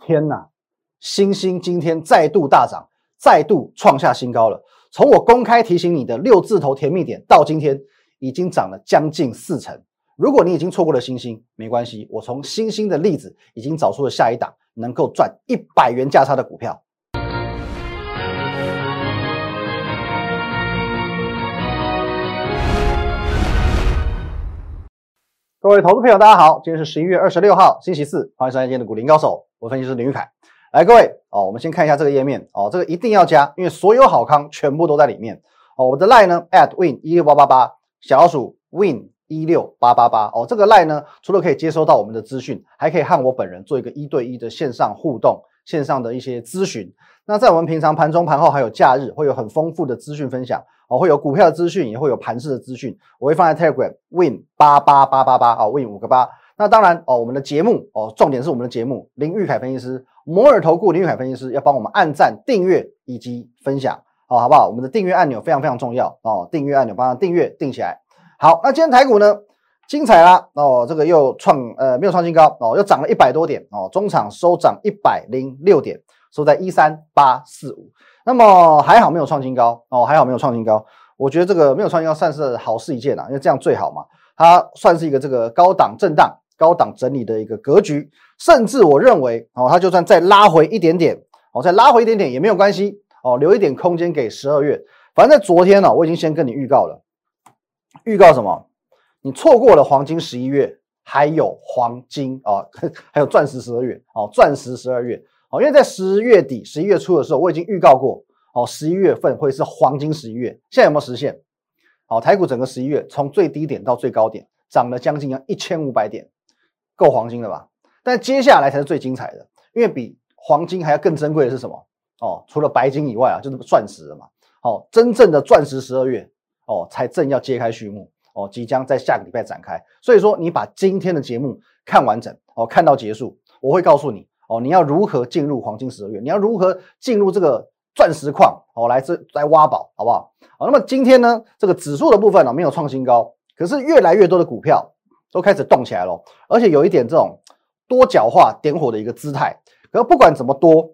天哪！星星今天再度大涨，再度创下新高了。从我公开提醒你的六字头甜蜜点到今天，已经涨了将近四成。如果你已经错过了星星，没关系，我从星星的例子已经找出了下一档能够赚一百元价差的股票。各位投资朋友，大家好，今天是十一月二十六号，星期四，欢迎收看今天的股林高手，我分析师林玉凯。来，各位哦，我们先看一下这个页面哦，这个一定要加，因为所有好康全部都在里面哦。我的 line 呢，at win 一六八八八，小老鼠 win 一六八八八哦。这个 line 呢，除了可以接收到我们的资讯，还可以和我本人做一个一对一的线上互动，线上的一些咨询。那在我们平常盘中、盘后还有假日，会有很丰富的资讯分享。哦，会有股票的资讯，也会有盘式的资讯，我会放在 Telegram Win 八八八八八啊，Win 五个八。那当然哦，我们的节目哦，重点是我们的节目，林玉凯分析师，摩尔投顾林玉凯分析师要帮我们按赞、订阅以及分享，哦，好不好？我们的订阅按钮非常非常重要哦，订阅按钮帮他订阅订起来。好，那今天台股呢，精彩啦哦，这个又创呃没有创新高哦，又涨了一百多点哦，中场收涨一百零六点，收在一三八四五。那么还好没有创新高哦，还好没有创新高。我觉得这个没有创新高算是好事一件啦，因为这样最好嘛。它算是一个这个高档震荡、高档整理的一个格局，甚至我认为哦，它就算再拉回一点点哦，再拉回一点点也没有关系哦，留一点空间给十二月。反正在昨天呢，我已经先跟你预告了，预告什么？你错过了黄金十一月，还有黄金哦，还有钻石十二月哦，钻石十二月。哦，因为在十月底、十一月初的时候，我已经预告过，哦，十一月份会是黄金十一月。现在有没有实现？好，台股整个十一月从最低点到最高点涨了将近要一千五百点，够黄金了吧？但接下来才是最精彩的，因为比黄金还要更珍贵的是什么？哦，除了白金以外啊，就是钻石了嘛。哦，真正的钻石十二月，哦，才正要揭开序幕，哦，即将在下个礼拜展开。所以说，你把今天的节目看完整，哦，看到结束，我会告诉你。哦，你要如何进入黄金十二月？你要如何进入这个钻石矿？哦，来这来挖宝，好不好？好，那么今天呢，这个指数的部分呢没有创新高，可是越来越多的股票都开始动起来了，而且有一点这种多角化点火的一个姿态。可是不管怎么多，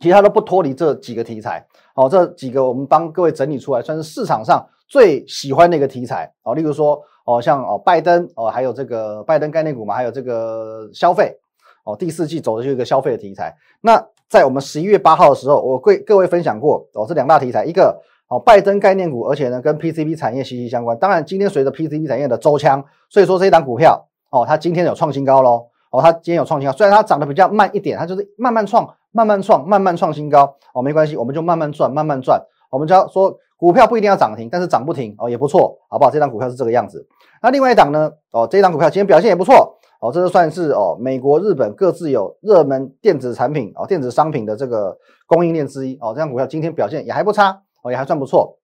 其他都不脱离这几个题材。哦，这几个我们帮各位整理出来，算是市场上最喜欢的一个题材。哦，例如说，哦，像哦拜登，哦还有这个拜登概念股嘛，还有这个消费。哦，第四季走的就是一个消费的题材。那在我们十一月八号的时候，我贵各位分享过哦，这两大题材，一个哦拜登概念股，而且呢跟 PCB 产业息息相关。当然，今天随着 PCB 产业的周枪，所以说这一档股票哦，它今天有创新高喽。哦，它今天有创新高，虽然它涨得比较慢一点，它就是慢慢创、慢慢创、慢慢创新高。哦，没关系，我们就慢慢赚、慢慢赚。我们只要说股票不一定要涨停，但是涨不停哦也不错，好不好？这档股票是这个样子。那另外一档呢？哦，这一档股票今天表现也不错。哦，这就算是哦，美国、日本各自有热门电子产品哦，电子商品的这个供应链之一哦，这张股票今天表现也还不差哦，也还算不错。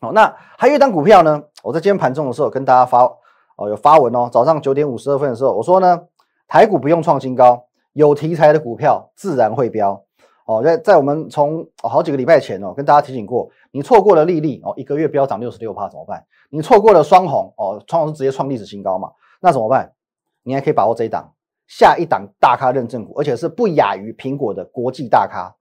哦，那还有一张股票呢，我在今天盘中的时候跟大家发哦，有发文哦，早上九点五十二分的时候，我说呢，台股不用创新高，有题材的股票自然会飙。哦，在在我们从好几个礼拜前哦，跟大家提醒过，你错过了利利哦，一个月飙涨六十六趴怎么办？你错过了双红哦，双红是直接创历史新高嘛，那怎么办？你还可以把握这一档，下一档大咖认证股，而且是不亚于苹果的国际大咖。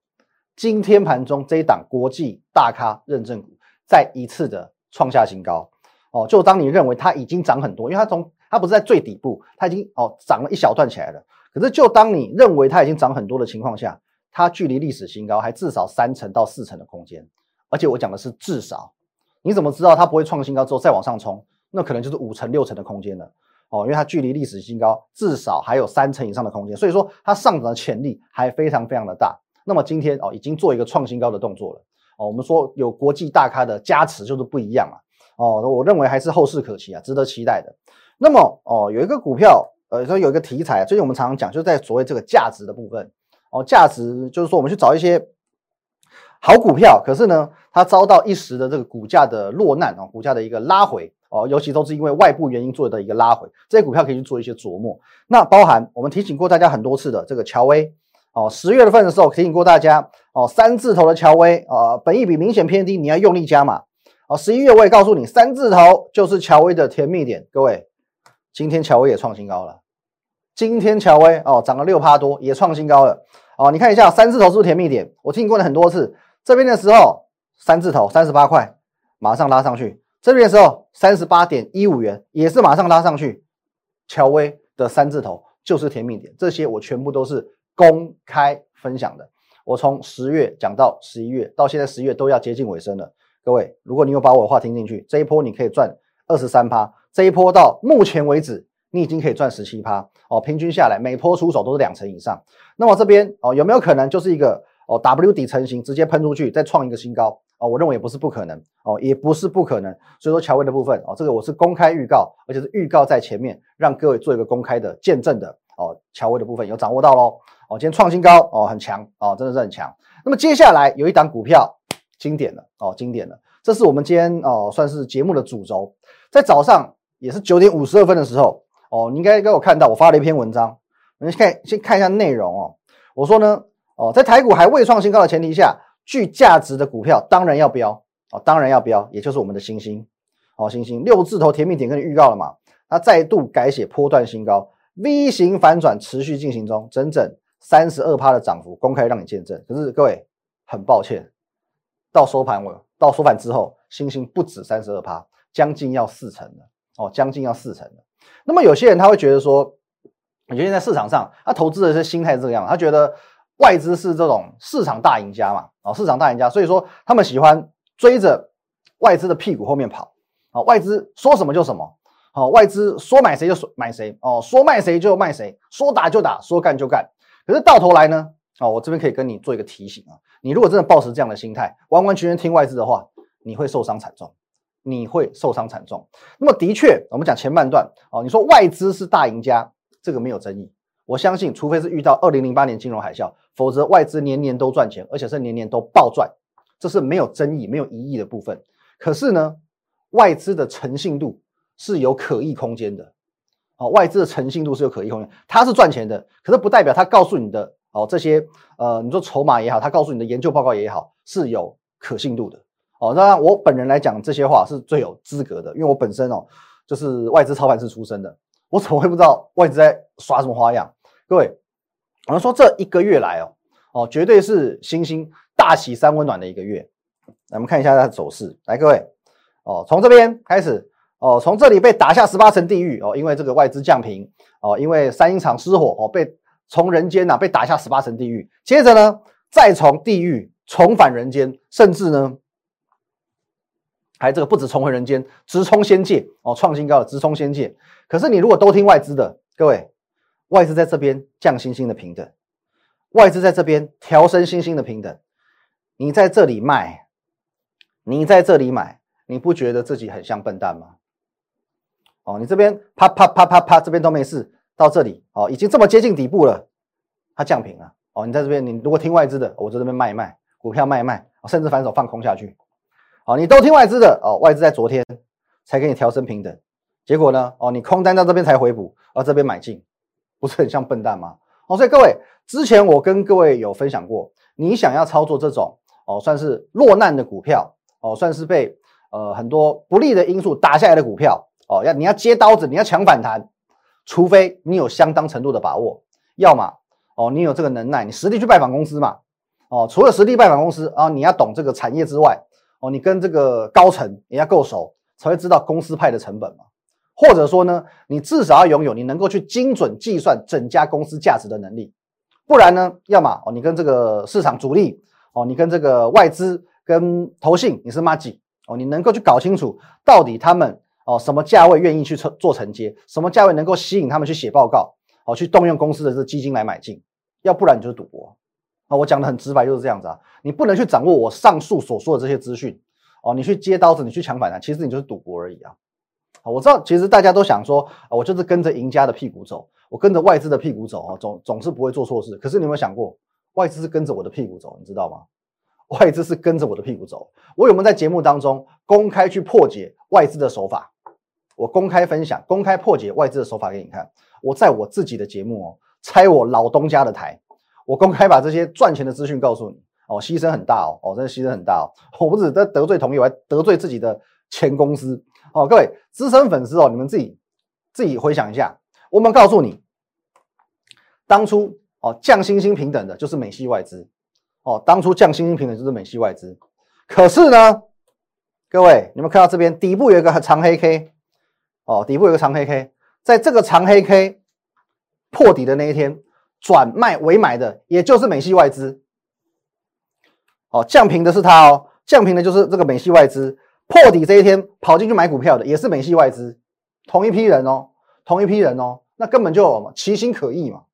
今天盘中这一档国际大咖认证股再一次的创下新高哦。就当你认为它已经涨很多，因为它从它不是在最底部，它已经哦涨了一小段起来了。可是就当你认为它已经涨很多的情况下，它距离历史新高还至少三成到四成的空间。而且我讲的是至少，你怎么知道它不会创新高之后再往上冲？那可能就是五成六成的空间了。哦，因为它距离历史新高至少还有三成以上的空间，所以说它上涨的潜力还非常非常的大。那么今天哦，已经做一个创新高的动作了。哦，我们说有国际大咖的加持就是不一样啊。哦，我认为还是后市可期啊，值得期待的。那么哦，有一个股票，呃，说有一个题材，最近我们常常讲，就在所谓这个价值的部分。哦，价值就是说我们去找一些好股票，可是呢，它遭到一时的这个股价的落难啊，股价的一个拉回。哦，尤其都是因为外部原因做的一个拉回，这些股票可以去做一些琢磨。那包含我们提醒过大家很多次的这个乔威，哦，十月份的时候提醒过大家，哦，三字头的乔威，啊，本益比明显偏低，你要用力加码。哦，十一月我也告诉你，三字头就是乔威的甜蜜点。各位，今天乔威也创新高了，今天乔威哦涨了六趴多，也创新高了哦。你看一下三字头是不是甜蜜点？我提醒过了很多次，这边的时候三字头三十八块，马上拉上去；这边的时候三十八点一五元，也是马上拉上去。乔威的三字头就是甜蜜点，这些我全部都是公开分享的。我从十月讲到十一月，到现在十月都要接近尾声了。各位，如果你有把我的话听进去，这一波你可以赚二十三趴。这一波到目前为止，你已经可以赚十七趴哦。平均下来，每波出手都是两成以上。那么这边哦，有没有可能就是一个哦 W 底成型，直接喷出去，再创一个新高哦？我认为也不是不可能哦，也不是不可能。所以说，乔威的部分哦，这个我是公开预告，而且是预告在前面，让各位做一个公开的见证的哦。乔威的部分有掌握到喽哦，今天创新高哦，很强哦，真的是很强。那么接下来有一档股票。经典的哦，经典的，这是我们今天哦，算是节目的主轴。在早上也是九点五十二分的时候哦，你应该给我看到我发了一篇文章。我们看先看一下内容哦。我说呢哦，在台股还未创新高的前提下，具价值的股票当然要标哦，当然要标，也就是我们的星星哦，星星六字头甜蜜点跟你预告了嘛，它再度改写波段新高，V 型反转持续进行中，整整三十二趴的涨幅公开让你见证。可是各位很抱歉。到收盘我到收盘之后，星星不止三十二趴，将近要四成了哦，将近要四成了。那么有些人他会觉得说，你觉得在市场上，他投资的是心态是这个样，他觉得外资是这种市场大赢家嘛，哦，市场大赢家，所以说他们喜欢追着外资的屁股后面跑，哦，外资说什么就什么，哦，外资说买谁就买谁，哦，说卖谁就卖谁，说打就打，说干就干。可是到头来呢？哦，我这边可以跟你做一个提醒啊，你如果真的抱持这样的心态，完完全全听外资的话，你会受伤惨重，你会受伤惨重。那么的确，我们讲前半段哦，你说外资是大赢家，这个没有争议。我相信，除非是遇到二零零八年金融海啸，否则外资年年都赚钱，而且是年年都暴赚，这是没有争议、没有疑义的部分。可是呢，外资的诚信度是有可议空间的。哦，外资的诚信度是有可疑空间，它是赚钱的，可是不代表它告诉你的。哦，这些呃，你说筹码也好，他告诉你的研究报告也好，是有可信度的。哦，当然我本人来讲这些话是最有资格的，因为我本身哦就是外资操盘室出身的，我怎么会不知道外资在耍什么花样？各位，我们说这一个月来哦，哦，绝对是星星大喜三温暖的一个月。来，我们看一下它的走势。来，各位，哦，从这边开始，哦，从这里被打下十八层地狱哦，因为这个外资降频哦，因为三鹰厂失火哦，被。从人间呐被打下十八层地狱，接着呢再从地狱重返人间，甚至呢还这个不止重回人间，直冲仙界哦，创新高的直冲仙界。可是你如果都听外资的，各位，外资在这边降星星的平等，外资在这边调升星星的平等，你在这里卖，你在这里买，你不觉得自己很像笨蛋吗？哦，你这边啪啪啪啪啪，这边都没事。到这里哦，已经这么接近底部了，它降平了哦。你在这边，你如果听外资的，我在这边卖一卖股票卖一卖，甚至反手放空下去。好，你都听外资的哦，外资在昨天才给你调升平等，结果呢哦，你空单到这边才回补，而这边买进，不是很像笨蛋吗？哦，所以各位，之前我跟各位有分享过，你想要操作这种哦，算是落难的股票哦，算是被呃很多不利的因素打下来的股票哦，要你要接刀子，你要抢反弹。除非你有相当程度的把握，要么哦，你有这个能耐，你实地去拜访公司嘛，哦，除了实地拜访公司啊，你要懂这个产业之外，哦，你跟这个高层也要够熟，才会知道公司派的成本嘛。或者说呢，你至少要拥有你能够去精准计算整家公司价值的能力，不然呢，要么哦，你跟这个市场主力哦，你跟这个外资跟投信你是妈几哦，你能够去搞清楚到底他们。哦，什么价位愿意去做承接？什么价位能够吸引他们去写报告？哦，去动用公司的这基金来买进，要不然你就是赌博。啊，我讲的很直白，就是这样子啊。你不能去掌握我上述所说的这些资讯，哦，你去接刀子，你去抢反弹，其实你就是赌博而已啊。我知道，其实大家都想说，我就是跟着赢家的屁股走，我跟着外资的屁股走啊，总总是不会做错事。可是你有没有想过，外资是跟着我的屁股走，你知道吗？外资是跟着我的屁股走。我有没有在节目当中公开去破解外资的手法？我公开分享、公开破解外资的手法给你看。我在我自己的节目哦，拆我老东家的台，我公开把这些赚钱的资讯告诉你哦，牺牲很大哦，哦，真的牺牲很大哦。我不止得得罪同业，我还得罪自己的前公司哦。各位资深粉丝哦，你们自己自己回想一下。我们告诉你，当初哦降薪薪平等的就是美系外资，哦，当初降薪薪平等就是美系外资。可是呢，各位，你们看到这边底部有一个长黑 K，哦，底部有个长黑 K，在这个长黑 K 破底的那一天，转卖为买的也就是美系外资。哦，降平的是它哦，降平的就是这个美系外资。破底这一天跑进去买股票的也是美系外资，同一批人哦，同一批人哦，那根本就其心可议嘛。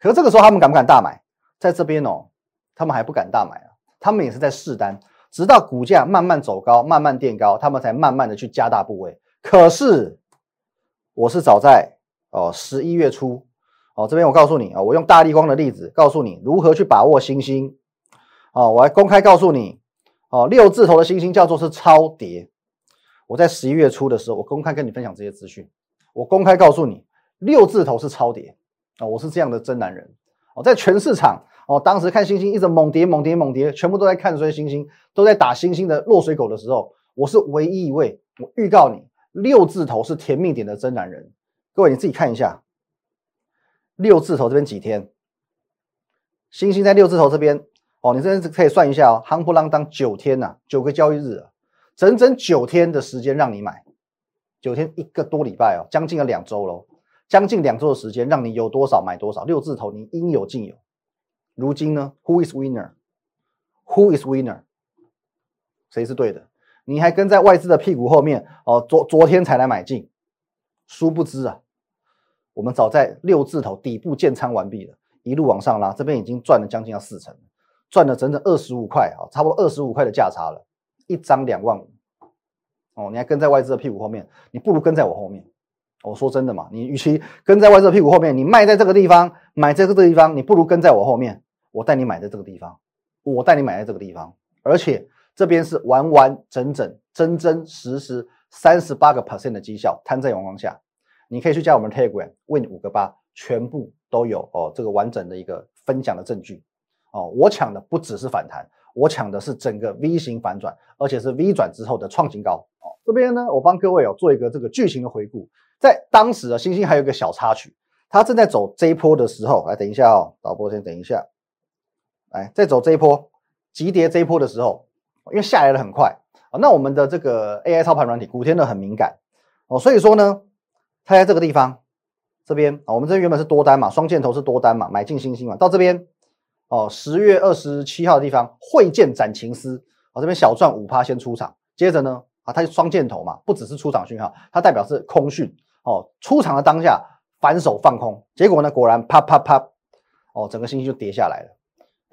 可是这个时候他们敢不敢大买？在这边哦，他们还不敢大买啊，他们也是在试单，直到股价慢慢走高，慢慢垫高，他们才慢慢的去加大部位。可是我是早在哦十一月初哦，这边我告诉你啊，我用大力光的例子告诉你如何去把握星星哦，我还公开告诉你。哦，六字头的星星叫做是超跌。我在十一月初的时候，我公开跟你分享这些资讯，我公开告诉你，六字头是超跌啊！我是这样的真男人哦，在全市场哦，当时看星星一直猛跌猛跌猛跌，全部都在看衰星星，都在打星星的落水狗的时候，我是唯一一位。我预告你，六字头是甜蜜点的真男人。各位你自己看一下，六字头这边几天，星星在六字头这边。哦，你这边可以算一下哦，夯不啷当九天呐，九个交易日啊，整整九天的时间让你买，九天一个多礼拜哦，将近了两周喽，将近两周的时间让你有多少买多少，六字头你应有尽有。如今呢，Who is winner？Who is winner？谁是对的？你还跟在外资的屁股后面哦，昨昨天才来买进，殊不知啊，我们早在六字头底部建仓完毕了，一路往上拉，这边已经赚了将近要四成。赚了整整二十五块啊，差不多二十五块的价差了，一张两万五哦，你还跟在外资的屁股后面，你不如跟在我后面。我说真的嘛，你与其跟在外资的屁股后面，你卖在这个地方，买在这个地方，你不如跟在我后面，我带你买在这个地方，我带你买在这个地方，而且这边是完完整整、真真实实三十八个 percent 的绩效摊在阳光下，你可以去加我们 Telegram 问五个八，全部都有哦，这个完整的一个分享的证据。哦，我抢的不只是反弹，我抢的是整个 V 型反转，而且是 V 转之后的创新高。哦，这边呢，我帮各位哦做一个这个剧情的回顾。在当时啊，星星还有一个小插曲，它正在走这一波的时候，来等一下哦，导播先等一下，来在走这一波急跌这一波的时候，因为下来的很快啊，那我们的这个 AI 操盘软体古天乐很敏感哦，所以说呢，它在这个地方这边啊，我们这原本是多单嘛，双箭头是多单嘛，买进星星嘛，到这边。哦，十月二十七号的地方，会见斩情丝。哦，这边小赚五趴先出场，接着呢，啊，它是双箭头嘛，不只是出场讯号，它代表是空讯。哦，出场的当下反手放空，结果呢，果然啪啪啪，哦，整个星星就跌下来了。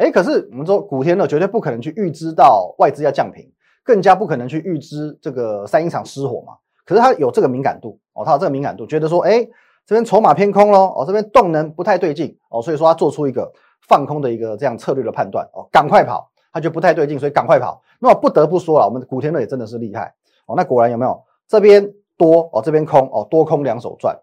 哎，可是我们说古天乐绝对不可能去预知到外资要降频，更加不可能去预知这个三一厂失火嘛。可是他有这个敏感度，哦，他有这个敏感度，觉得说，哎，这边筹码偏空喽，哦，这边动能不太对劲，哦，所以说他做出一个。放空的一个这样策略的判断哦，赶快跑，他觉得不太对劲，所以赶快跑。那么不得不说了，我们古天乐也真的是厉害哦。那果然有没有这边多哦，这边空哦，多空两手赚。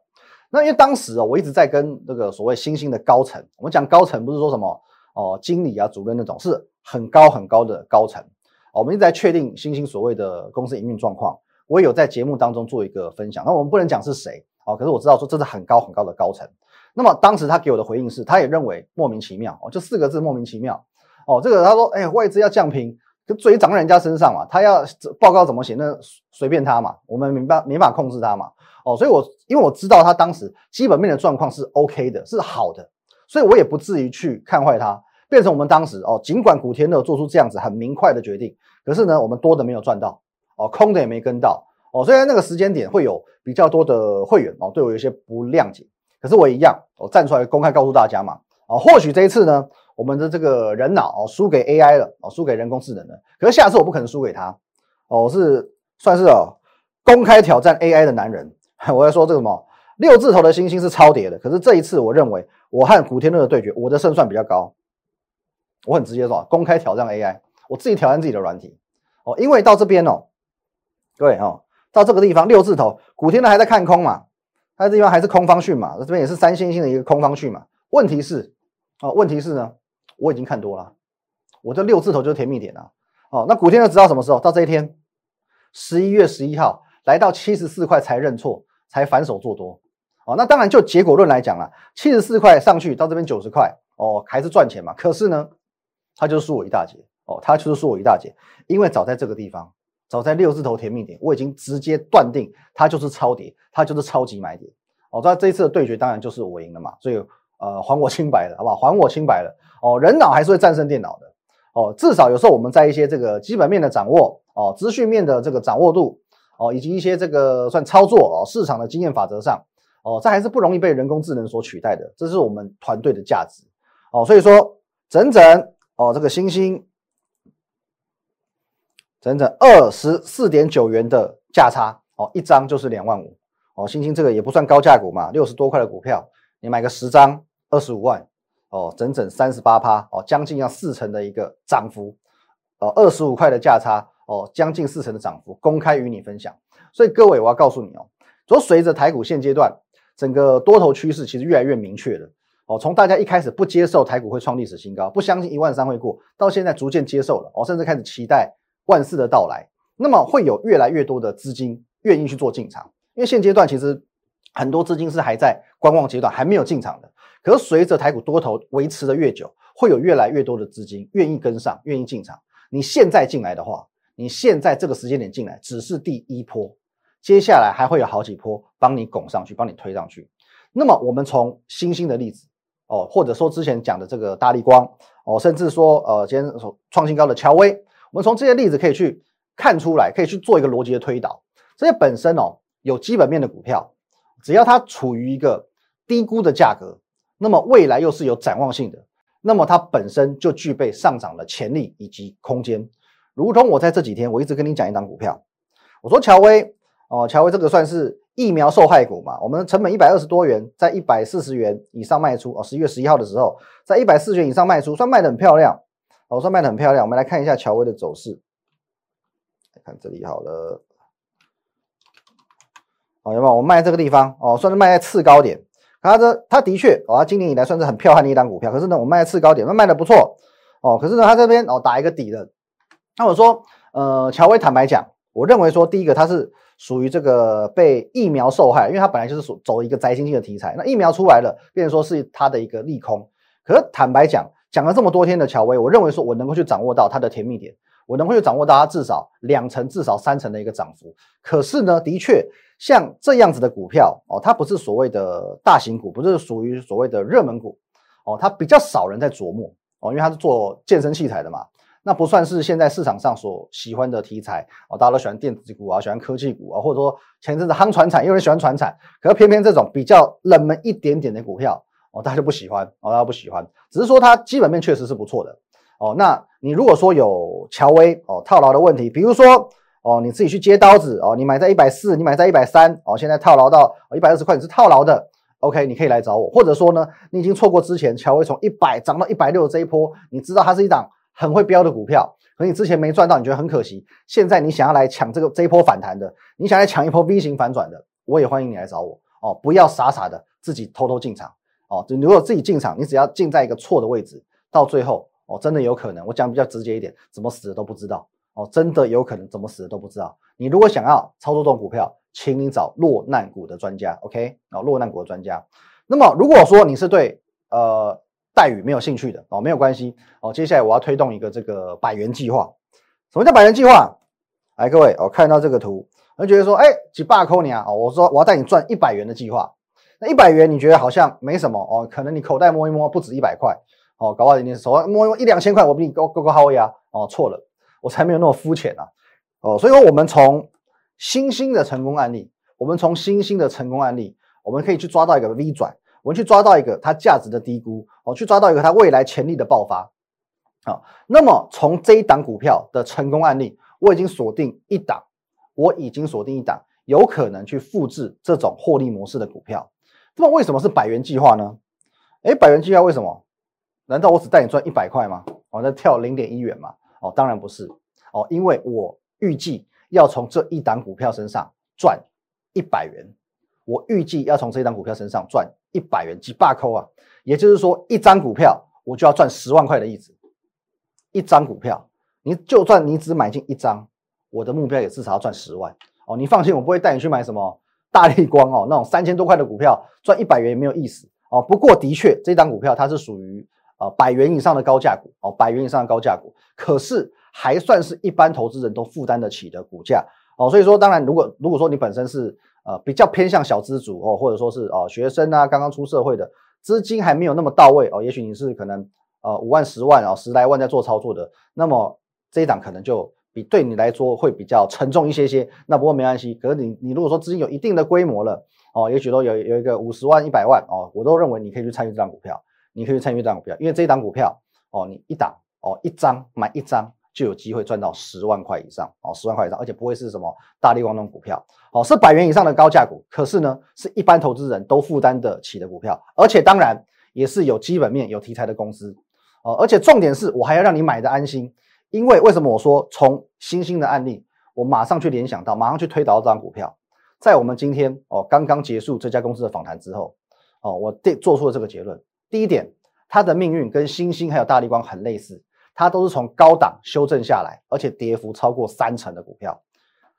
那因为当时哦，我一直在跟这个所谓新兴的高层，我们讲高层不是说什么哦，经理啊、主任那种，是很高很高的高层。我们一直在确定新兴所谓的公司营运状况，我也有在节目当中做一个分享。那我们不能讲是谁哦，可是我知道说这是很高很高的高层。那么当时他给我的回应是，他也认为莫名其妙哦，就四个字莫名其妙哦。这个他说，哎，外资要降频，就嘴长在人家身上嘛，他要报告怎么写，那随便他嘛，我们没办没法控制他嘛。哦，所以我因为我知道他当时基本面的状况是 OK 的，是好的，所以我也不至于去看坏它，变成我们当时哦，尽管古天乐做出这样子很明快的决定，可是呢，我们多的没有赚到哦，空的也没跟到哦，虽然那个时间点会有比较多的会员哦，对我有些不谅解。可是我一样，我站出来公开告诉大家嘛，啊，或许这一次呢，我们的这个人脑哦输给 AI 了，哦输给人工智能了。可是下次我不可能输给他，哦，我是算是哦公开挑战 AI 的男人。我要说这个什么六字头的星星是超跌的，可是这一次我认为我和古天乐的对决，我的胜算比较高。我很直接说，公开挑战 AI，我自己挑战自己的软体哦，因为到这边哦，各位哦，到这个地方六字头，古天乐还在看空嘛。它这地方还是空方讯嘛，这边也是三星星的一个空方讯嘛。问题是，哦，问题是呢，我已经看多了，我这六字头就是甜蜜点啊。哦，那古天乐直到什么时候？到这一天，十一月十一号来到七十四块才认错，才反手做多。哦，那当然就结果论来讲了，七十四块上去到这边九十块，哦，还是赚钱嘛。可是呢，他就输我一大截，哦，他就是输我一大截，因为早在这个地方，早在六字头甜蜜点，我已经直接断定它就是超跌，它就是超级买点。哦，那这一次的对决当然就是我赢了嘛，所以呃，还我清白了，好不好？还我清白了。哦，人脑还是会战胜电脑的。哦，至少有时候我们在一些这个基本面的掌握，哦，资讯面的这个掌握度，哦，以及一些这个算操作哦，市场的经验法则上，哦，这还是不容易被人工智能所取代的。这是我们团队的价值。哦，所以说整整哦，这个星星整整二十四点九元的价差，哦，一张就是两万五。哦，星星这个也不算高价股嘛，六十多块的股票，你买个十张，二十五万。哦，整整三十八趴哦，将近要四成的一个涨幅，哦，二十五块的价差哦，将近四成的涨幅，公开与你分享。所以各位，我要告诉你哦，说随着台股现阶段整个多头趋势其实越来越明确了哦，从大家一开始不接受台股会创历史新高，不相信一万三会过，到现在逐渐接受了哦，甚至开始期待万四的到来，那么会有越来越多的资金愿意去做进场，因为现阶段其实很多资金是还在观望阶段，还没有进场的。可是随着台股多头维持的越久，会有越来越多的资金愿意跟上，愿意进场。你现在进来的话，你现在这个时间点进来只是第一波，接下来还会有好几波帮你拱上去，帮你推上去。那么我们从新兴的例子哦，或者说之前讲的这个大力光哦，甚至说呃今天创新高的乔威，我们从这些例子可以去看出来，可以去做一个逻辑的推导。这些本身哦有基本面的股票，只要它处于一个低估的价格。那么未来又是有展望性的，那么它本身就具备上涨的潜力以及空间。如同我在这几天我一直跟你讲一档股票，我说乔威哦，乔威这个算是疫苗受害股嘛？我们成本一百二十多元，在一百四十元以上卖出哦。十一月十一号的时候，在一百四十元以上卖出，算卖的很漂亮哦，算卖的很漂亮。我们来看一下乔威的走势，看这里好了，好有没有？我卖这个地方哦，算是卖在次高点。它这，它的确哦，它今年以来算是很彪悍的一档股票。可是呢，我卖在次高点，那卖的不错哦。可是呢，它这边哦打一个底的。那我说，呃，乔威坦白讲，我认为说，第一个它是属于这个被疫苗受害，因为它本来就是属走一个宅经济的题材。那疫苗出来了，变成说是它的一个利空。可是坦白讲，讲了这么多天的乔威，我认为说我能够去掌握到它的甜蜜点，我能够去掌握到它至少两成、至少三成的一个涨幅。可是呢，的确。像这样子的股票哦，它不是所谓的大型股，不是属于所谓的热门股哦，它比较少人在琢磨哦，因为它是做健身器材的嘛，那不算是现在市场上所喜欢的题材哦，大家都喜欢电子股啊，喜欢科技股啊，或者说前阵子夯船产，有人喜欢船产，可是偏偏这种比较冷门一点点的股票哦，大家就不喜欢哦，大家不喜欢，只是说它基本面确实是不错的哦，那你如果说有乔威哦套牢的问题，比如说。哦，你自己去接刀子哦，你买在一百四，你买在一百三哦，现在套牢到一百二十块，你是套牢的，OK，你可以来找我，或者说呢，你已经错过之前乔威从一百涨到一百六这一波，你知道它是一档很会标的股票，可你之前没赚到，你觉得很可惜，现在你想要来抢这个这一波反弹的，你想来抢一波 V 型反转的，我也欢迎你来找我哦，不要傻傻的自己偷偷进场哦，你如果自己进场，你只要进在一个错的位置，到最后哦，真的有可能，我讲比较直接一点，怎么死的都不知道。哦，真的有可能怎么死的都不知道。你如果想要操作这种股票，请你找落难股的专家，OK？哦，落难股的专家。那么如果说你是对呃待遇没有兴趣的哦，没有关系哦。接下来我要推动一个这个百元计划。什么叫百元计划？来，各位，我看到这个图，我觉得说，哎，几百扣你啊？哦，我说我要带你赚一百元的计划。那一百元你觉得好像没什么哦？可能你口袋摸一摸不止一百块哦，搞不好你手上摸一摸一两千块，我比你高高高好呀？哦，错了。我才没有那么肤浅啊！哦，所以说我们从新兴的成功案例，我们从新兴的成功案例，我们可以去抓到一个 V 转，我们去抓到一个它价值的低估，哦，去抓到一个它未来潜力的爆发。好，那么从这一档股票的成功案例，我已经锁定一档，我已经锁定一档有可能去复制这种获利模式的股票。那么为什么是百元计划呢？哎，百元计划为什么？难道我只带你赚一百块吗？我在跳零点一元吗？哦，当然不是哦，因为我预计要从这一档股票身上赚一百元，我预计要从这一档股票身上赚一百元，几把扣啊！也就是说，一张股票我就要赚十万块的意思。一张股票，你就算你只买进一张，我的目标也至少要赚十万哦。你放心，我不会带你去买什么大力光哦那种三千多块的股票赚一百元也没有意思哦。不过的确，这张股票它是属于呃百元以上的高价股哦，百元以上的高价股，可是还算是一般投资人都负担得起的股价哦。所以说，当然如果如果说你本身是呃比较偏向小资族哦，或者说是哦学生啊，刚刚出社会的，资金还没有那么到位哦，也许你是可能呃五万、十万啊、十来万在做操作的，那么这一档可能就。比对你来说会比较沉重一些些，那不过没关系。可是你你如果说资金有一定的规模了哦，也许都有有一个五十万、一百万哦，我都认为你可以去参与这张股票，你可以去参与这张股票，因为这一档股票哦，你一档哦一张买一张就有机会赚到十万块以上哦，十万块以上，而且不会是什么大力光那种股票哦，是百元以上的高价股。可是呢，是一般投资人都负担得起的股票，而且当然也是有基本面、有题材的公司哦，而且重点是我还要让你买的安心。因为为什么我说从新兴的案例，我马上去联想到，马上去推导这张股票，在我们今天哦刚刚结束这家公司的访谈之后，哦我定做出了这个结论。第一点，它的命运跟新兴还有大力光很类似，它都是从高档修正下来，而且跌幅超过三成的股票。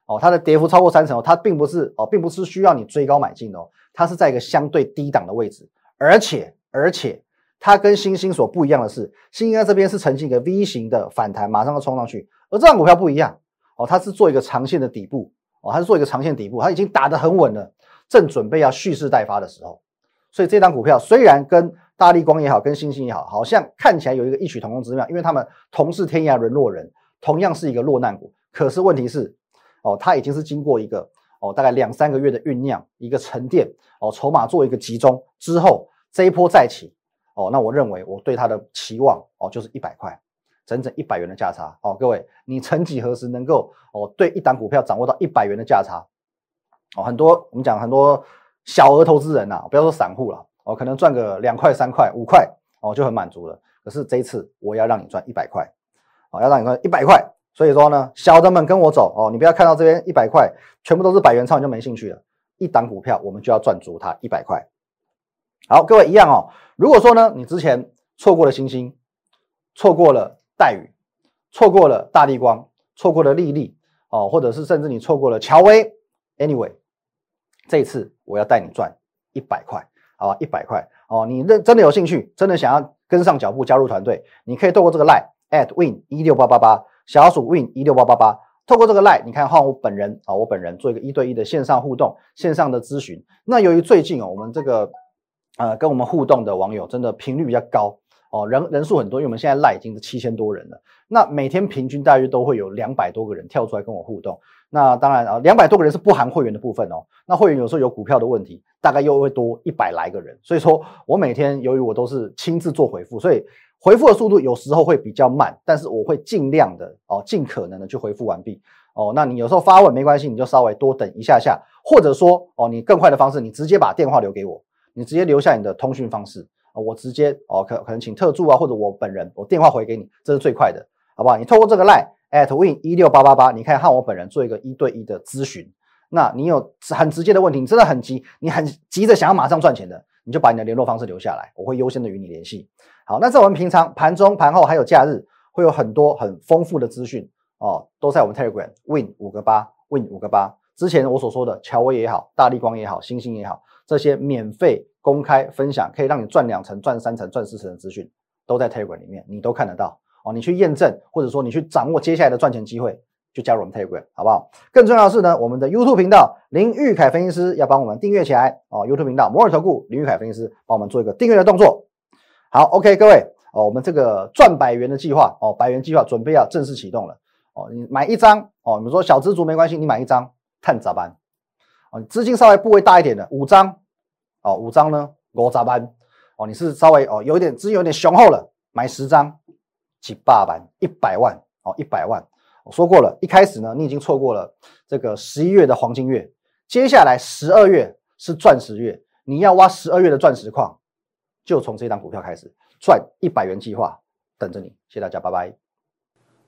哦，它的跌幅超过三成哦，它并不是哦，并不是需要你追高买进哦，它是在一个相对低档的位置，而且而且。它跟星星所不一样的是，星星在这边是呈现一个 V 型的反弹，马上要冲上去，而这张股票不一样哦，它是做一个长线的底部哦，它是做一个长线底部，它已经打得很稳了，正准备要蓄势待发的时候，所以这张股票虽然跟大力光也好，跟星星也好，好像看起来有一个异曲同工之妙，因为他们同是天涯沦落人，同样是一个落难股，可是问题是哦，它已经是经过一个哦大概两三个月的酝酿，一个沉淀哦，筹码做一个集中之后，这一波再起。哦，那我认为我对它的期望哦，就是一百块，整整一百元的价差哦。各位，你曾几何时能够哦对一档股票掌握到一百元的价差？哦，很多我们讲很多小额投资人呐，不要说散户了哦，可能赚个两块、三块、五块哦就很满足了。可是这一次我要让你赚一百块，哦，要让你赚一百块。所以说呢，小的们跟我走哦，你不要看到这边一百块全部都是百元钞你就没兴趣了。一档股票我们就要赚足它一百块。好，各位一样哦。如果说呢，你之前错过了星星，错过了待遇，错过了大地光，错过了丽丽哦，或者是甚至你错过了乔威，anyway，这次我要带你赚一百块，好吧，一百块哦。你认真的有兴趣，真的想要跟上脚步加入团队，你可以透过这个 line at win 一六八八八，小鼠 win 一六八八八，透过这个 line，你看换我本人啊，我本人做一个一对一的线上互动，线上的咨询。那由于最近哦，我们这个。呃，跟我们互动的网友真的频率比较高哦，人人数很多，因为我们现在赖已经是七千多人了。那每天平均大约都会有两百多个人跳出来跟我互动。那当然啊，两百多个人是不含会员的部分哦。那会员有时候有股票的问题，大概又会多一百来个人。所以说我每天由于我都是亲自做回复，所以回复的速度有时候会比较慢，但是我会尽量的哦，尽可能的去回复完毕哦。那你有时候发问没关系，你就稍微多等一下下，或者说哦，你更快的方式，你直接把电话留给我。你直接留下你的通讯方式，我直接哦可可能请特助啊，或者我本人我电话回给你，这是最快的，好不好？你透过这个 line at win 一六八八八，你可以和我本人做一个一对一的咨询。那你有很直接的问题，你真的很急，你很急着想要马上赚钱的，你就把你的联络方式留下来，我会优先的与你联系。好，那在我们平常盘中、盘后还有假日，会有很多很丰富的资讯哦，都在我们 Telegram win 五个八 win 五个八。之前我所说的乔威也好，大力光也好，星星也好。这些免费公开分享，可以让你赚两成、赚三成、赚四成的资讯，都在 Telegram 里面，你都看得到哦。你去验证，或者说你去掌握接下来的赚钱机会，就加入我们 Telegram，好不好？更重要的是呢，我们的 YouTube 频道林玉凯分析师要帮我们订阅起来哦。YouTube 频道摩尔投顾林玉凯分析师帮我们做一个订阅的动作。好，OK，各位哦，我们这个赚百元的计划哦，百元计划准备要正式启动了哦。你买一张哦，你们说小资族没关系，你买一张探咋办？哦，资金稍微部位大一点的五张，哦，五张呢五十万，哦，你是稍微哦有一点资金有点雄厚了，买十张几百万，一百万，哦，一百万。我说过了，一开始呢，你已经错过了这个十一月的黄金月，接下来十二月是钻石月，你要挖十二月的钻石矿，就从这档股票开始赚一百元计划等着你。谢谢大家，拜拜。